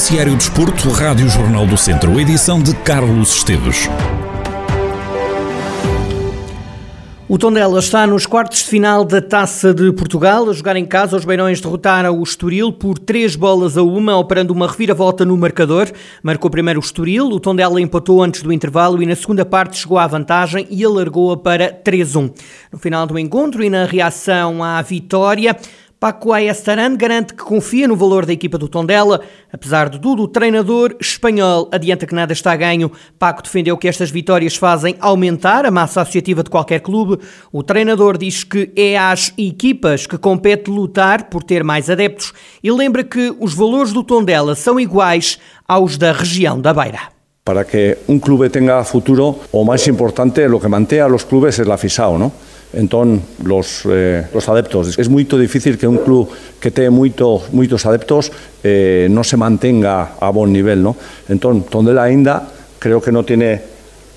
Noticiário Desporto, Rádio Jornal do Centro, edição de Carlos Esteves. O Tondela está nos quartos de final da Taça de Portugal. A jogar em casa, os Beirões derrotaram o Estoril por três bolas a uma, operando uma reviravolta no marcador. Marcou primeiro o Estoril, o Tondela empatou antes do intervalo e na segunda parte chegou à vantagem e alargou-a para 3-1. No final do encontro e na reação à vitória, Paco Ayestaran garante que confia no valor da equipa do Tondela. Apesar de tudo, o treinador espanhol adianta que nada está ganho. Paco defendeu que estas vitórias fazem aumentar a massa associativa de qualquer clube. O treinador diz que é às equipas que compete lutar por ter mais adeptos e lembra que os valores do Tondela são iguais aos da região da Beira. Para que um clube tenha futuro, o mais importante, o que mantém os clubes é a não? entón los, eh, los adeptos. Es moito difícil que un club que te moito, moitos adeptos eh, non se mantenga a bon nivel. No? Entón, Tondela ainda creo que non tiene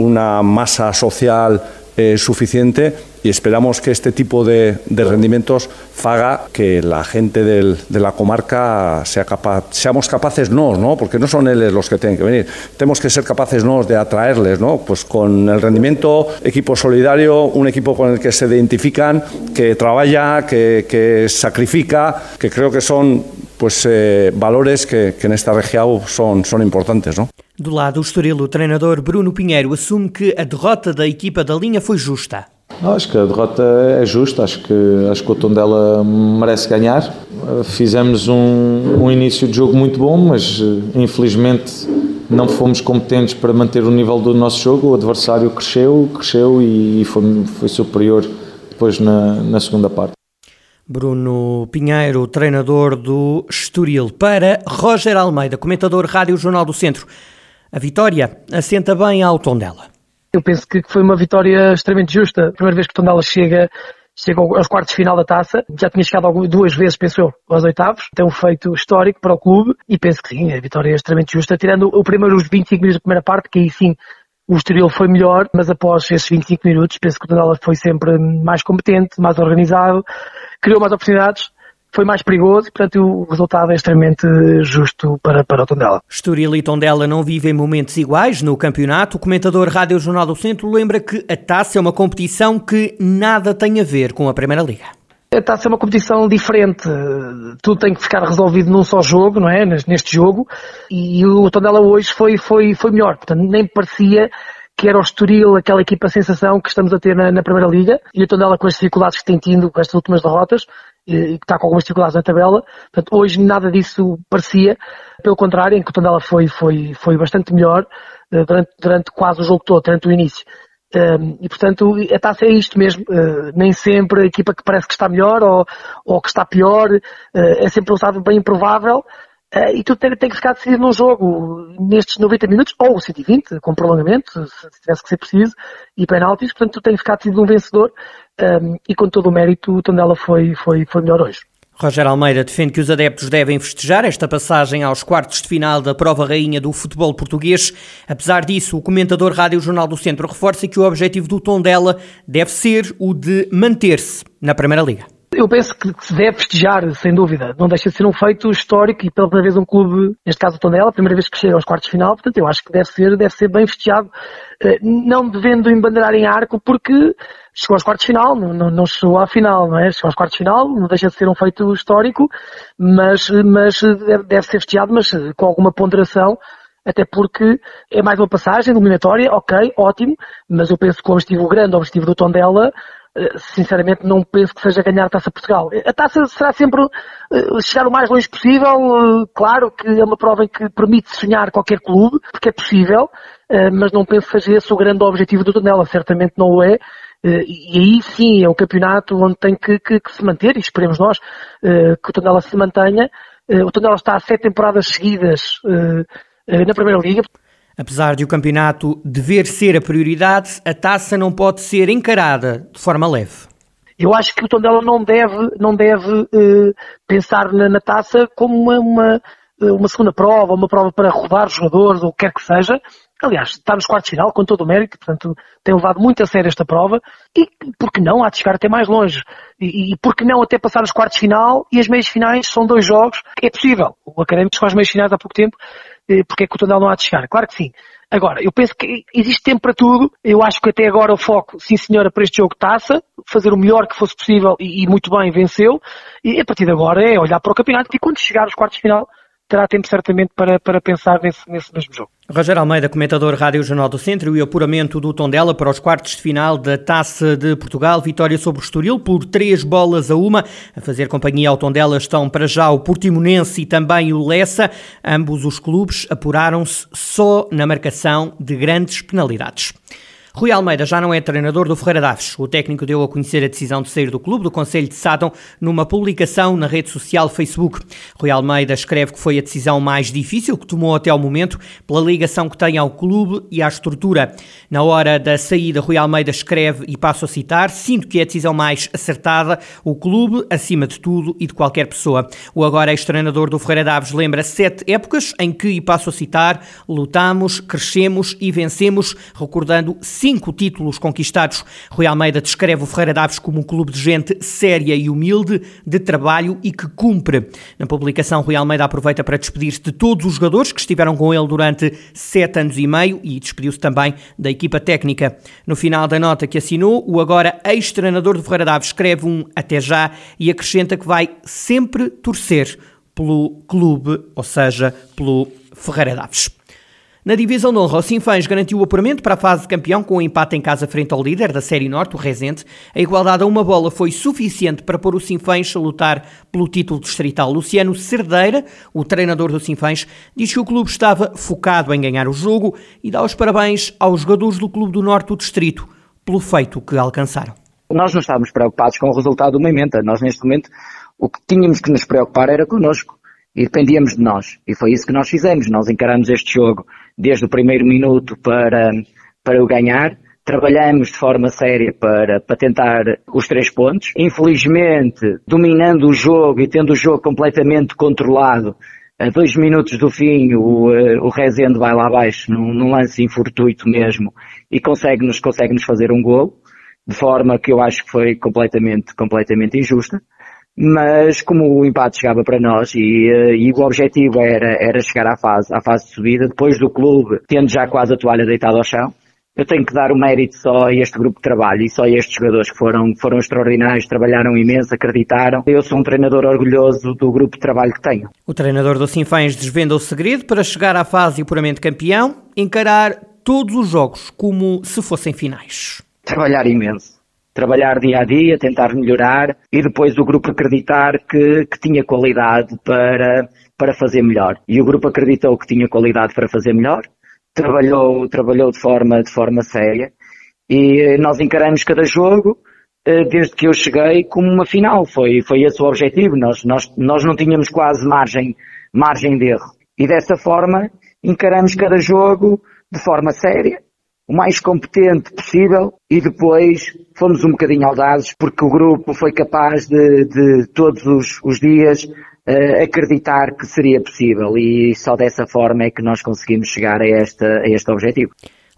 unha masa social eh, suficiente y esperamos que este tipo de, de rendimientos faga que la gente de la comarca sea capaz, seamos capaces no, ¿no? porque no son ellos los que tienen que venir, tenemos que ser capaces no de atraerles, ¿no? pues con el rendimiento, equipo solidario, un equipo con el que se identifican, que trabaja, que, que sacrifica, que creo que son pues, eh, valores que, que nesta região são, são importantes. Não? Do lado do Estoril, o treinador Bruno Pinheiro assume que a derrota da equipa da linha foi justa. Acho que a derrota é justa, acho que, acho que o Tondela merece ganhar. Fizemos um, um início de jogo muito bom, mas infelizmente não fomos competentes para manter o nível do nosso jogo. O adversário cresceu, cresceu e foi, foi superior depois na, na segunda parte. Bruno Pinheiro, treinador do Estoril. Para Roger Almeida, comentador Rádio Jornal do Centro. A vitória assenta bem ao Tondela. Eu penso que foi uma vitória extremamente justa. A primeira vez que o Tondela chega, chega aos quartos de final da taça. Já tinha chegado duas vezes, penso eu, aos oitavos. Tem um feito histórico para o clube e penso que sim, a vitória é extremamente justa. Tirando o primeiro, os 25 minutos da primeira parte, que aí sim o Estoril foi melhor, mas após esses 25 minutos penso que o Tondela foi sempre mais competente, mais organizado, criou mais oportunidades foi mais perigoso e, portanto, o resultado é extremamente justo para, para o Tondela. Estoril e Tondela não vivem momentos iguais no campeonato. O comentador Rádio Jornal do Centro lembra que a taça é uma competição que nada tem a ver com a Primeira Liga. A taça é uma competição diferente. Tudo tem que ficar resolvido num só jogo, não é? Neste jogo. E o Tondela hoje foi, foi, foi melhor. Portanto, nem parecia que era o Estoril, aquela equipa sensação que estamos a ter na, na Primeira Liga, e o Tondela com as dificuldades que tem tido com estas últimas derrotas, e que está com algumas dificuldades na tabela. Portanto, hoje nada disso parecia. Pelo contrário, em que o Tondela foi, foi, foi bastante melhor eh, durante, durante quase o jogo todo, durante o início. Um, e portanto, a taça é isto mesmo. Uh, nem sempre a equipa que parece que está melhor ou, ou que está pior uh, é sempre um resultado bem improvável. Uh, e tudo tem, tem, que ficar decidido num jogo, nestes 90 minutos, ou 120, com prolongamento, se tivesse que ser preciso, e penaltis, portanto tudo tem que ficar decidido num vencedor, um, ehm, e com todo o mérito o Tondela foi, foi, foi melhor hoje. Roger Almeida defende que os adeptos devem festejar esta passagem aos quartos de final da prova rainha do futebol português. Apesar disso, o comentador Rádio Jornal do Centro reforça que o objetivo do Tondela deve ser o de manter-se na Primeira Liga. Eu penso que se deve festejar, sem dúvida. Não deixa de ser um feito histórico e pela primeira vez um clube, neste caso o Tondela, a primeira vez que chega aos quartos de final, portanto eu acho que deve ser, deve ser bem festejado, eh, não devendo embandeirar em arco, porque chegou aos quartos de final, não, não, chegou à final, não é? Chegou aos quartos de final, não deixa de ser um feito histórico, mas, mas deve, ser festejado, mas com alguma ponderação, até porque é mais uma passagem eliminatória, ok, ótimo, mas eu penso que o objetivo, o grande objetivo do Tondela eh, sinceramente não penso que seja ganhar a Taça Portugal. A Taça será sempre eh, chegar o mais longe possível, eh, claro que é uma prova em que permite sonhar qualquer clube, porque é possível, mas não penso que seja esse o grande objetivo do Tondela, certamente não o é, e aí sim é um campeonato onde tem que, que, que se manter, e esperemos nós que o Tondela se mantenha. O Tondela está há sete temporadas seguidas na Primeira Liga. Apesar de o campeonato dever ser a prioridade, a taça não pode ser encarada de forma leve. Eu acho que o Tondela não deve, não deve uh, pensar na, na, taça como uma, uma, eh, uma, segunda prova, uma prova para rodar jogadores, ou o que quer que seja. aliás, está nos quartos de final com todo o mérito, portanto tem levado muito a sério esta prova e por que não há de chegar até mais longe e, e por que não até passar nos quartos de final e as meias finais são dois jogos, é possível. O Académico faz meias finais há pouco tempo, eh, porque é que o Tondela não há de chegar? Claro que sim. Agora, eu penso que existe tempo para tudo. Eu acho que até agora o foco, sim senhora, para este jogo taça, fazer o melhor que fosse possível e, e muito bem venceu. E a partir de agora é olhar para o campeonato e quando chegar aos quartos de final, terá tempo certamente para, para pensar nesse, nesse mesmo jogo. Roger Almeida, comentador Rádio Jornal do Centro e o apuramento do Tondela para os quartos de final da Taça de Portugal. Vitória sobre o Estoril por três bolas a uma. A fazer companhia ao Tondela estão para já o Portimonense e também o Lessa. Ambos os clubes apuraram-se só na marcação de grandes penalidades. Rui Almeida já não é treinador do Ferreira Daves. O técnico deu a conhecer a decisão de sair do clube do Conselho de Sátão numa publicação na rede social Facebook. Rui Almeida escreve que foi a decisão mais difícil que tomou até ao momento pela ligação que tem ao clube e à estrutura. Na hora da saída, Rui Almeida escreve e passo a citar: Sinto que é a decisão mais acertada, o clube acima de tudo e de qualquer pessoa. O agora ex-treinador do Ferreira Daves lembra sete épocas em que, e passo a citar, lutamos, crescemos e vencemos, recordando cinco títulos conquistados. Rui Almeida descreve o Ferreira Daves como um clube de gente séria e humilde, de trabalho e que cumpre. Na publicação, Rui Almeida aproveita para despedir-se de todos os jogadores que estiveram com ele durante sete anos e meio e despediu-se também da equipa técnica. No final da nota que assinou, o agora ex-treinador do Ferreira Daves escreve um até já e acrescenta que vai sempre torcer pelo clube, ou seja, pelo Ferreira Daves. Na divisão de honra, o Sinfãs garantiu o apuramento para a fase de campeão com o um empate em casa frente ao líder da Série Norte, o Rezende. A igualdade a uma bola foi suficiente para pôr o Sinfãs a lutar pelo título distrital. Luciano Cerdeira, o treinador do Sinfãs, diz que o clube estava focado em ganhar o jogo e dá os parabéns aos jogadores do Clube do Norte do Distrito pelo feito que alcançaram. Nós não estávamos preocupados com o resultado do momento. Nós, neste momento, o que tínhamos que nos preocupar era connosco e dependíamos de nós. E foi isso que nós fizemos. Nós encaramos este jogo desde o primeiro minuto para, para o ganhar. Trabalhamos de forma séria para, para tentar os três pontos. Infelizmente, dominando o jogo e tendo o jogo completamente controlado, a dois minutos do fim, o, o Rezende vai lá abaixo, num, num lance infortuito mesmo, e consegue-nos consegue -nos fazer um gol, de forma que eu acho que foi completamente, completamente injusta mas como o empate chegava para nós e, eh, e, o objetivo era, era chegar à fase, à fase de subida, depois do clube, tendo já quase a toalha deitada ao chão, eu tenho que dar o mérito só a este grupo de trabalho e só a estes jogadores que foram, foram extraordinários, trabalharam imenso, acreditaram. Eu sou um treinador orgulhoso do grupo de trabalho que tenho. O treinador do Sinfãs desvenda o segredo para chegar à fase e puramente campeão, encarar todos os jogos como se fossem finais. Trabalhar imenso trabalhar dia a dia, tentar melhorar e depois o grupo acreditar que, que tinha qualidade para, para fazer melhor. E o grupo acreditou que tinha qualidade para fazer melhor, trabalhou, trabalhou de forma, de forma séria e nós encaramos cada jogo eh, desde que eu cheguei como uma final. Foi, foi esse o objetivo. Nós, nós, nós não tínhamos quase margem, margem de erro. E dessa forma encaramos cada jogo de forma séria o mais competente possível e depois fomos um bocadinho audazes porque o grupo foi capaz de, de todos os, os dias uh, acreditar que seria possível e só dessa forma é que nós conseguimos chegar a, esta, a este objetivo.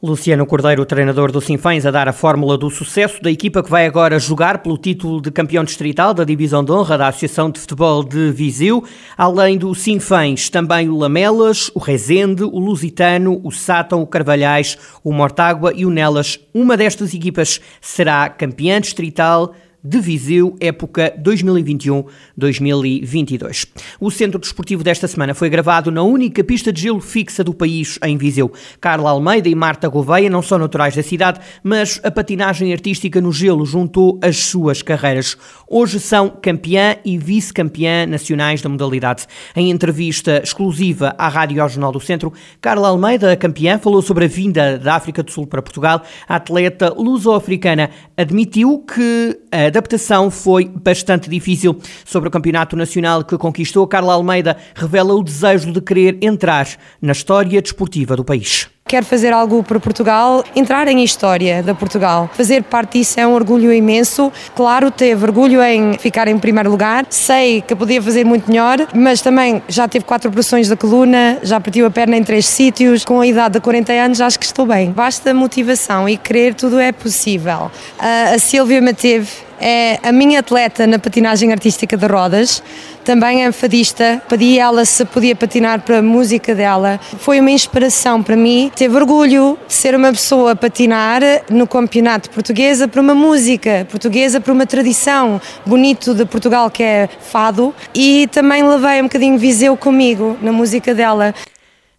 Luciano Cordeiro, treinador do Sinfãs, a dar a fórmula do sucesso da equipa que vai agora jogar pelo título de campeão distrital da Divisão de Honra da Associação de Futebol de Viseu. Além do Sinfãs, também o Lamelas, o Rezende, o Lusitano, o Sátão, o Carvalhais, o Mortágua e o Nelas. Uma destas equipas será campeã distrital de Viseu, época 2021-2022. O centro desportivo desta semana foi gravado na única pista de gelo fixa do país, em Viseu. Carla Almeida e Marta Gouveia não são naturais da cidade, mas a patinagem artística no gelo juntou as suas carreiras. Hoje são campeã e vice-campeã nacionais da modalidade. Em entrevista exclusiva à Rádio Jornal do Centro, Carla Almeida, a campeã, falou sobre a vinda da África do Sul para Portugal. A atleta luso-africana admitiu que a adaptação foi bastante difícil. Sobre o campeonato nacional que conquistou, Carla Almeida revela o desejo de querer entrar na história desportiva do país. quero fazer algo para Portugal, entrar em história da Portugal. Fazer parte disso é um orgulho imenso. Claro, teve orgulho em ficar em primeiro lugar. Sei que podia fazer muito melhor, mas também já teve quatro operações da coluna, já partiu a perna em três sítios. Com a idade de 40 anos, acho que estou bem. Basta motivação e querer, tudo é possível. A Silvia manteve é a minha atleta na patinagem artística de rodas, também é fadista, pedi ela se podia patinar para a música dela. Foi uma inspiração para mim, teve orgulho de ser uma pessoa a patinar no campeonato portuguesa para uma música portuguesa, para uma tradição bonito de Portugal que é fado e também levei um bocadinho Viseu comigo na música dela.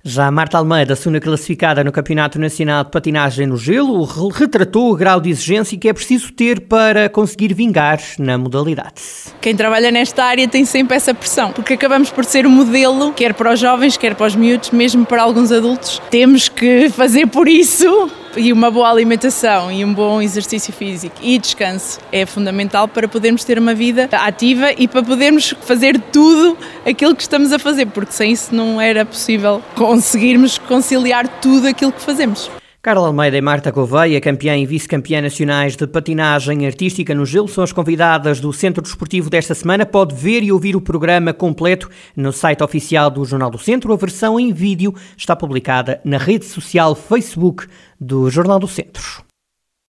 Já Marta Almeida, segunda classificada no Campeonato Nacional de Patinagem no Gelo, retratou o grau de exigência que é preciso ter para conseguir vingar na modalidade. Quem trabalha nesta área tem sempre essa pressão, porque acabamos por ser um modelo, quer para os jovens, quer para os miúdos, mesmo para alguns adultos. Temos que fazer por isso e uma boa alimentação e um bom exercício físico e descanso é fundamental para podermos ter uma vida ativa e para podermos fazer tudo aquilo que estamos a fazer, porque sem isso não era possível conseguirmos conciliar tudo aquilo que fazemos. Carla Almeida e Marta Gouveia, campeã e vice-campeã nacionais de patinagem artística no gelo, são as convidadas do Centro Desportivo desta semana. Pode ver e ouvir o programa completo no site oficial do Jornal do Centro. A versão em vídeo está publicada na rede social Facebook do Jornal do Centro.